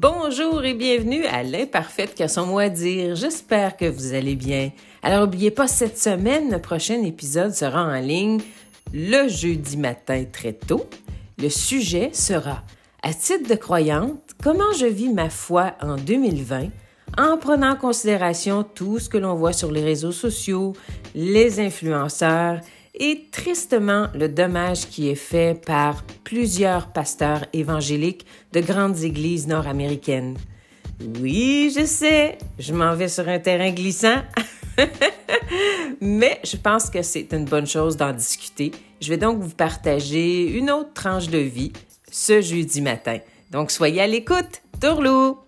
Bonjour et bienvenue à l'imparfaite qu'a son mot à dire. J'espère que vous allez bien. Alors n'oubliez pas, cette semaine, le prochain épisode sera en ligne le jeudi matin très tôt. Le sujet sera, à titre de croyante, comment je vis ma foi en 2020 en prenant en considération tout ce que l'on voit sur les réseaux sociaux, les influenceurs et tristement le dommage qui est fait par plusieurs pasteurs évangéliques de grandes églises nord-américaines. Oui, je sais, je m'en vais sur un terrain glissant, mais je pense que c'est une bonne chose d'en discuter. Je vais donc vous partager une autre tranche de vie ce jeudi matin. Donc soyez à l'écoute. Tourlou!